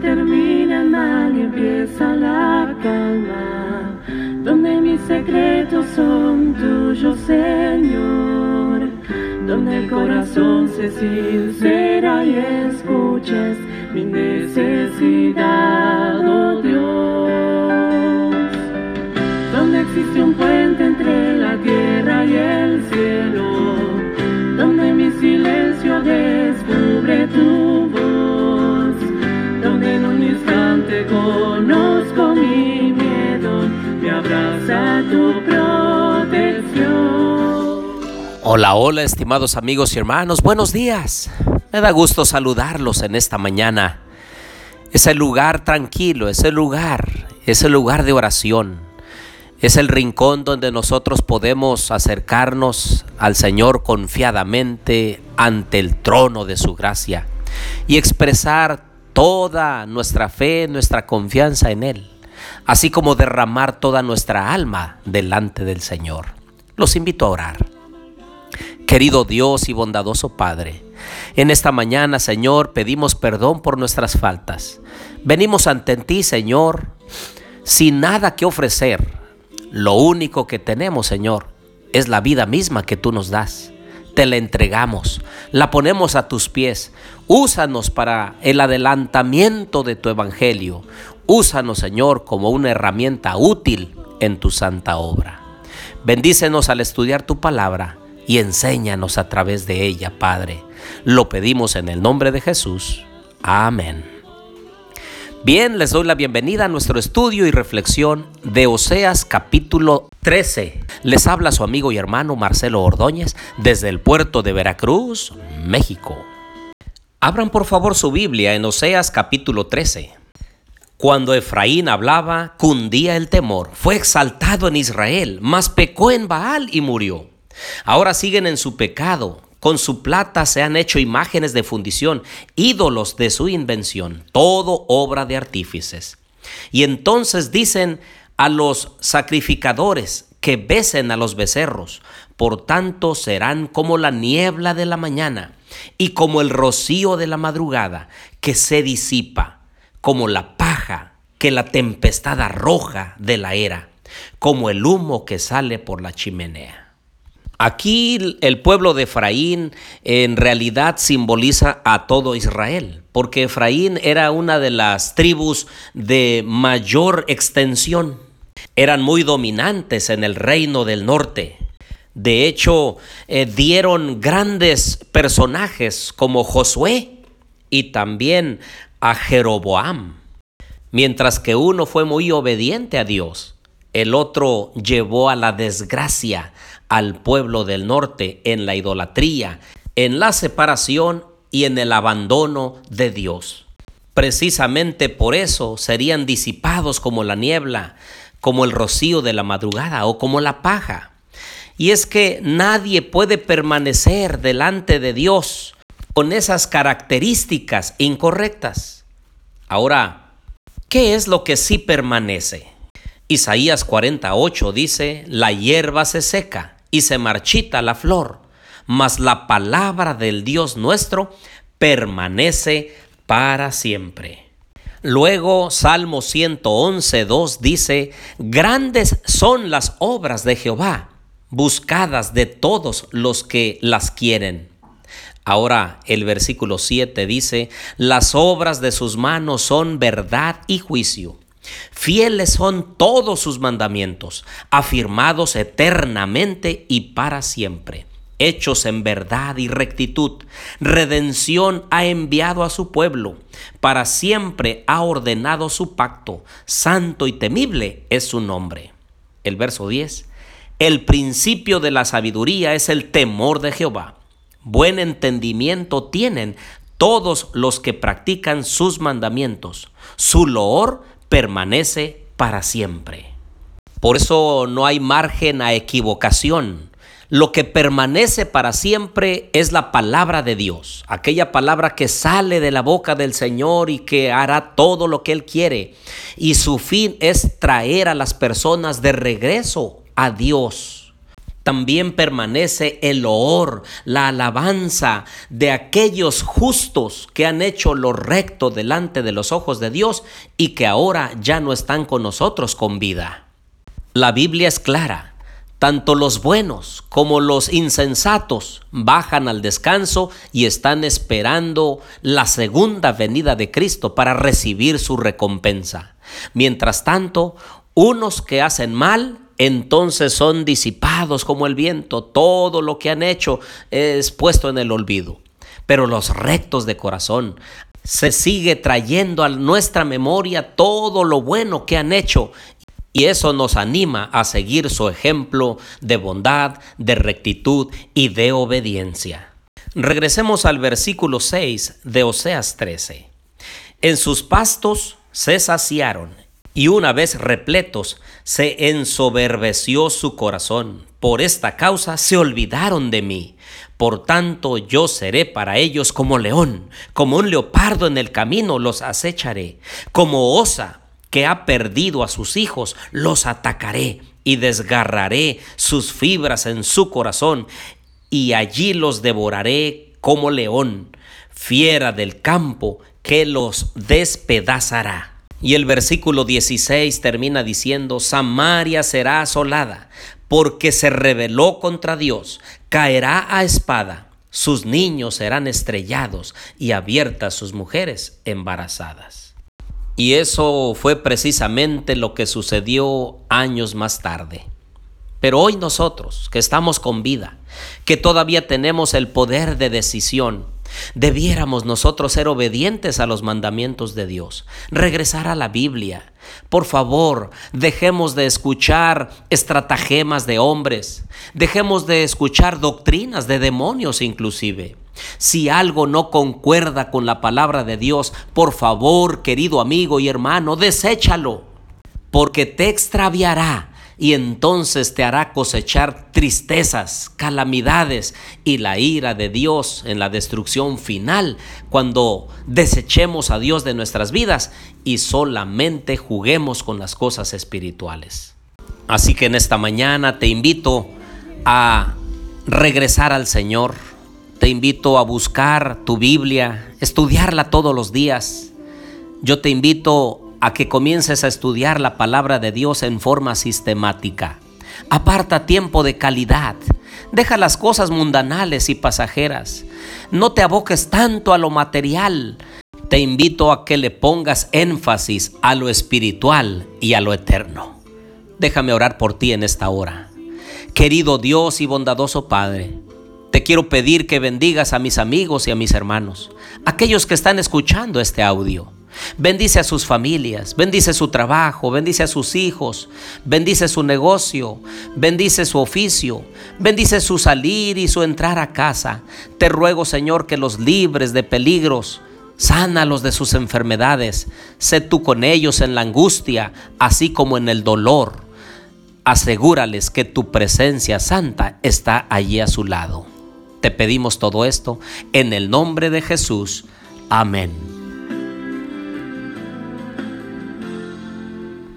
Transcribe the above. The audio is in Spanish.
termina mal y empieza la calma, donde mis secretos son tuyos, Señor, donde el corazón se sincera y escuches mi necesidad, oh Dios, donde existe un puente Hola, hola, estimados amigos y hermanos, buenos días. Me da gusto saludarlos en esta mañana. Es el lugar tranquilo, es el lugar, es el lugar de oración. Es el rincón donde nosotros podemos acercarnos al Señor confiadamente ante el trono de su gracia y expresar toda nuestra fe, nuestra confianza en Él, así como derramar toda nuestra alma delante del Señor. Los invito a orar. Querido Dios y bondadoso Padre, en esta mañana, Señor, pedimos perdón por nuestras faltas. Venimos ante ti, Señor, sin nada que ofrecer. Lo único que tenemos, Señor, es la vida misma que tú nos das. Te la entregamos, la ponemos a tus pies. Úsanos para el adelantamiento de tu evangelio. Úsanos, Señor, como una herramienta útil en tu santa obra. Bendícenos al estudiar tu palabra y enséñanos a través de ella, Padre. Lo pedimos en el nombre de Jesús. Amén. Bien, les doy la bienvenida a nuestro estudio y reflexión de Oseas capítulo 13. Les habla su amigo y hermano Marcelo Ordóñez desde el puerto de Veracruz, México. Abran por favor su Biblia en Oseas capítulo 13. Cuando Efraín hablaba, cundía el temor. Fue exaltado en Israel, mas pecó en Baal y murió. Ahora siguen en su pecado. Con su plata se han hecho imágenes de fundición, ídolos de su invención, todo obra de artífices. Y entonces dicen a los sacrificadores que besen a los becerros, por tanto serán como la niebla de la mañana y como el rocío de la madrugada que se disipa, como la paja que la tempestad arroja de la era, como el humo que sale por la chimenea. Aquí el pueblo de Efraín en realidad simboliza a todo Israel, porque Efraín era una de las tribus de mayor extensión. Eran muy dominantes en el reino del norte. De hecho, eh, dieron grandes personajes como Josué y también a Jeroboam. Mientras que uno fue muy obediente a Dios, el otro llevó a la desgracia al pueblo del norte en la idolatría, en la separación y en el abandono de Dios. Precisamente por eso serían disipados como la niebla, como el rocío de la madrugada o como la paja. Y es que nadie puede permanecer delante de Dios con esas características incorrectas. Ahora, ¿qué es lo que sí permanece? Isaías 48 dice, la hierba se seca y se marchita la flor, mas la palabra del Dios nuestro permanece para siempre. Luego Salmo 111, 2 dice, grandes son las obras de Jehová, buscadas de todos los que las quieren. Ahora el versículo 7 dice, las obras de sus manos son verdad y juicio. Fieles son todos sus mandamientos, afirmados eternamente y para siempre, hechos en verdad y rectitud. Redención ha enviado a su pueblo, para siempre ha ordenado su pacto, santo y temible es su nombre. El verso 10. El principio de la sabiduría es el temor de Jehová. Buen entendimiento tienen todos los que practican sus mandamientos. Su loor permanece para siempre. Por eso no hay margen a equivocación. Lo que permanece para siempre es la palabra de Dios, aquella palabra que sale de la boca del Señor y que hará todo lo que Él quiere. Y su fin es traer a las personas de regreso a Dios. También permanece el loor, la alabanza de aquellos justos que han hecho lo recto delante de los ojos de Dios y que ahora ya no están con nosotros con vida. La Biblia es clara. Tanto los buenos como los insensatos bajan al descanso y están esperando la segunda venida de Cristo para recibir su recompensa. Mientras tanto, unos que hacen mal entonces son disipados como el viento. Todo lo que han hecho es puesto en el olvido. Pero los rectos de corazón se sigue trayendo a nuestra memoria todo lo bueno que han hecho y eso nos anima a seguir su ejemplo de bondad, de rectitud y de obediencia. Regresemos al versículo 6 de Oseas 13. En sus pastos se saciaron y una vez repletos, se ensoberbeció su corazón. Por esta causa se olvidaron de mí. Por tanto yo seré para ellos como león, como un leopardo en el camino los acecharé, como osa que ha perdido a sus hijos, los atacaré y desgarraré sus fibras en su corazón, y allí los devoraré como león, fiera del campo que los despedazará. Y el versículo 16 termina diciendo, Samaria será asolada, porque se rebeló contra Dios, caerá a espada, sus niños serán estrellados y abiertas sus mujeres embarazadas. Y eso fue precisamente lo que sucedió años más tarde. Pero hoy nosotros, que estamos con vida, que todavía tenemos el poder de decisión, Debiéramos nosotros ser obedientes a los mandamientos de Dios, regresar a la Biblia. Por favor, dejemos de escuchar estratagemas de hombres, dejemos de escuchar doctrinas de demonios inclusive. Si algo no concuerda con la palabra de Dios, por favor, querido amigo y hermano, deséchalo, porque te extraviará y entonces te hará cosechar tristezas, calamidades y la ira de Dios en la destrucción final cuando desechemos a Dios de nuestras vidas y solamente juguemos con las cosas espirituales. Así que en esta mañana te invito a regresar al Señor, te invito a buscar tu Biblia, estudiarla todos los días. Yo te invito a que comiences a estudiar la palabra de Dios en forma sistemática. Aparta tiempo de calidad. Deja las cosas mundanales y pasajeras. No te aboques tanto a lo material. Te invito a que le pongas énfasis a lo espiritual y a lo eterno. Déjame orar por ti en esta hora. Querido Dios y bondadoso Padre, te quiero pedir que bendigas a mis amigos y a mis hermanos, aquellos que están escuchando este audio. Bendice a sus familias, bendice su trabajo, bendice a sus hijos, bendice su negocio, bendice su oficio, bendice su salir y su entrar a casa. Te ruego, Señor, que los libres de peligros, sánalos de sus enfermedades, sé tú con ellos en la angustia, así como en el dolor. Asegúrales que tu presencia santa está allí a su lado. Te pedimos todo esto en el nombre de Jesús. Amén.